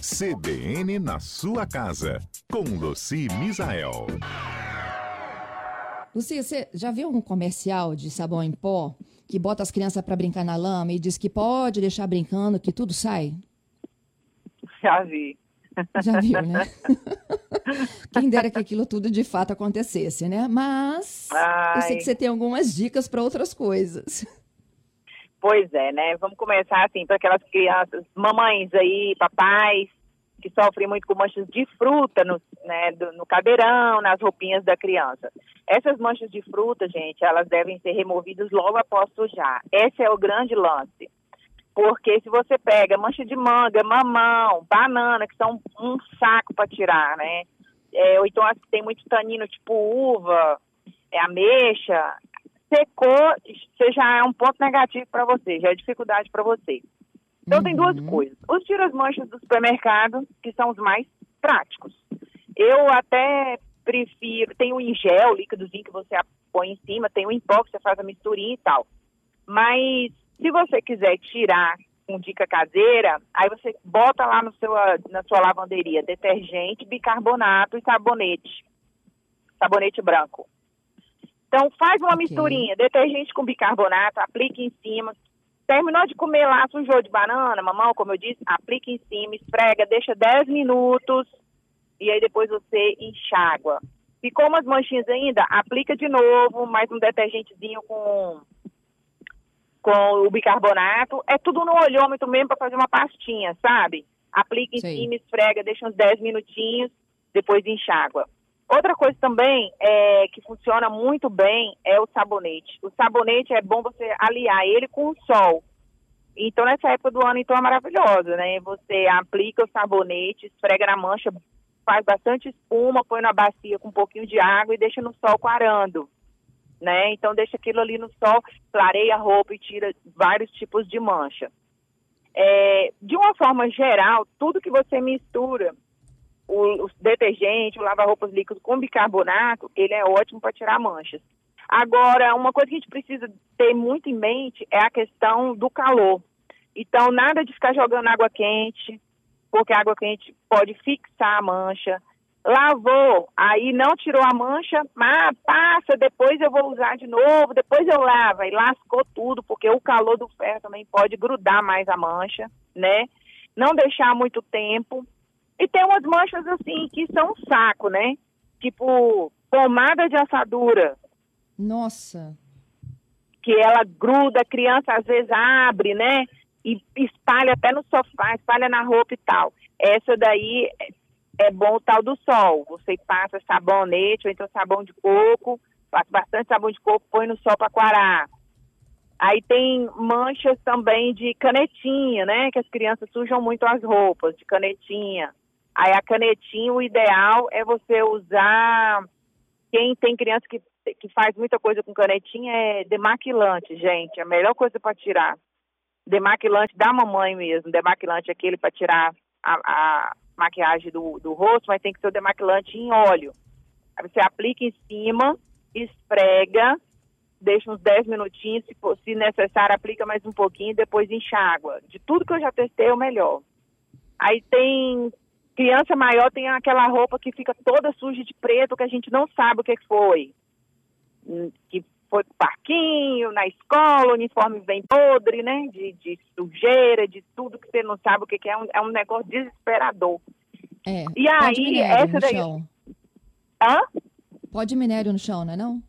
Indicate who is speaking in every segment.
Speaker 1: CBN na sua casa, com Luci Misael.
Speaker 2: Luci, você já viu um comercial de sabão em pó que bota as crianças para brincar na lama e diz que pode deixar brincando que tudo sai?
Speaker 3: Já vi.
Speaker 2: Já viu, né? Quem dera que aquilo tudo de fato acontecesse, né? Mas Ai. eu sei que você tem algumas dicas para outras coisas.
Speaker 3: Pois é, né? Vamos começar assim para aquelas crianças, mamães aí, papais, que sofrem muito com manchas de fruta no, né, do, no cadeirão, nas roupinhas da criança. Essas manchas de fruta, gente, elas devem ser removidas logo após sujar. Esse é o grande lance. Porque se você pega mancha de manga, mamão, banana, que são um saco para tirar, né? É, ou então que tem muito tanino, tipo uva, é, ameixa, secou, você já é um ponto negativo para você, já é dificuldade para você. Então uhum. tem duas uhum. coisas. Os tira-manchas do supermercado, que são os mais práticos. Eu até prefiro, tem o em gel, líquidozinho que você põe em cima, tem o em pó que você faz a misturinha e tal. Mas se você quiser tirar com dica caseira, aí você bota lá no seu, na sua lavanderia detergente, bicarbonato e sabonete. Sabonete branco. Então faz uma okay. misturinha, detergente com bicarbonato, aplique em cima. Terminou de comer lá, sujou de banana, mamão, como eu disse, aplique em cima, esfrega, deixa 10 minutos e aí depois você enxágua. Ficou umas manchinhas ainda, aplica de novo, mais um detergentezinho com com o bicarbonato. É tudo no olhômetro mesmo para fazer uma pastinha, sabe? Aplica em Sim. cima, esfrega, deixa uns 10 minutinhos, depois enxágua. Outra coisa também é, que funciona muito bem é o sabonete. O sabonete é bom você aliar ele com o sol. Então, nessa época do ano, então, é maravilhosa, né? Você aplica o sabonete, esfrega na mancha, faz bastante espuma, põe na bacia com um pouquinho de água e deixa no sol quarando, né? Então, deixa aquilo ali no sol, clareia a roupa e tira vários tipos de mancha. É, de uma forma geral, tudo que você mistura o, o detergente, o lava-roupas líquido com bicarbonato, ele é ótimo para tirar manchas. Agora, uma coisa que a gente precisa ter muito em mente é a questão do calor. Então, nada de ficar jogando água quente, porque a água quente pode fixar a mancha. Lavou, aí não tirou a mancha, mas passa, depois eu vou usar de novo, depois eu lavo. E lascou tudo, porque o calor do ferro também pode grudar mais a mancha, né? Não deixar muito tempo. E tem umas manchas assim que são um saco, né? Tipo pomada de assadura.
Speaker 2: Nossa.
Speaker 3: Que ela gruda, a criança às vezes abre, né? E espalha até no sofá, espalha na roupa e tal. Essa daí é, é bom o tal do sol. Você passa sabonete ou então sabão de coco, passa bastante sabão de coco, põe no sol para quarar. Aí tem manchas também de canetinha, né? Que as crianças sujam muito as roupas de canetinha. Aí a canetinha, o ideal é você usar. Quem tem criança que, que faz muita coisa com canetinha é demaquilante, gente. A melhor coisa para tirar. Demaquilante da mamãe mesmo. Demaquilante é aquele para tirar a, a maquiagem do, do rosto, mas tem que ser o demaquilante em óleo. Aí você aplica em cima, esfrega, deixa uns 10 minutinhos, se, se necessário, aplica mais um pouquinho, depois enxágua. De tudo que eu já testei, é o melhor. Aí tem Criança maior tem aquela roupa que fica toda suja de preto, que a gente não sabe o que foi. Hum, que foi pro parquinho, na escola, o uniforme bem podre, né? De, de sujeira, de tudo que você não sabe o que, que é. Um, é um negócio desesperador.
Speaker 2: É. E aí, essa daí. Chão.
Speaker 3: Hã?
Speaker 2: Pode minério no chão, não é não?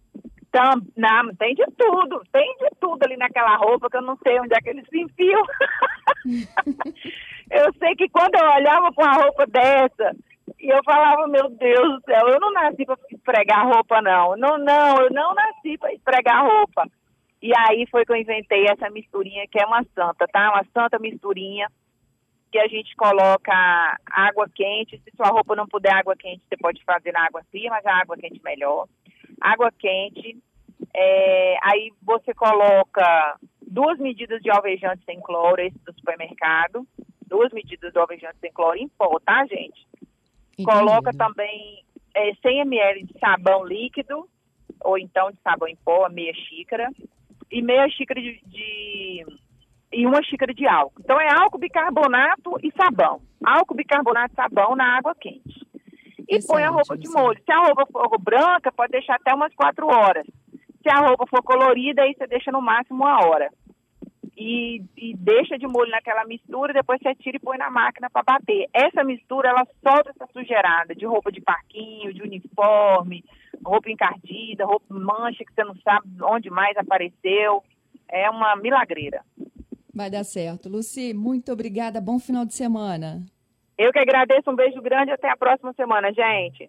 Speaker 3: Tam, não, tem de tudo, tem de tudo ali naquela roupa que eu não sei onde é que eles se enfiam. eu sei que quando eu olhava com uma roupa dessa, e eu falava, meu Deus do céu, eu não nasci para esfregar roupa, não. Não, não, eu não nasci para esfregar roupa. E aí foi que eu inventei essa misturinha, que é uma santa, tá? Uma santa misturinha, que a gente coloca água quente. Se sua roupa não puder água quente, você pode fazer na água fria, mas a água quente melhor. Água quente. É, aí você coloca duas medidas de alvejante sem cloro, esse do supermercado duas medidas de alvejante sem cloro em pó, tá, gente? Entendi. Coloca também é, 100 ml de sabão líquido, ou então de sabão em pó, meia xícara, e meia xícara de, de e uma xícara de álcool. Então é álcool, bicarbonato e sabão. Álcool, bicarbonato e sabão na água quente. E Excelente, põe a roupa de molho. Se a roupa for branca, pode deixar até umas quatro horas. Se a roupa for colorida, aí você deixa no máximo uma hora. E, e deixa de molho naquela mistura, depois você tira e põe na máquina para bater. Essa mistura, ela solta essa sujeirada de roupa de parquinho, de uniforme, roupa encardida, roupa mancha que você não sabe onde mais apareceu. É uma milagreira.
Speaker 2: Vai dar certo. Luci, muito obrigada. Bom final de semana.
Speaker 3: Eu que agradeço. Um beijo grande. Até a próxima semana, gente.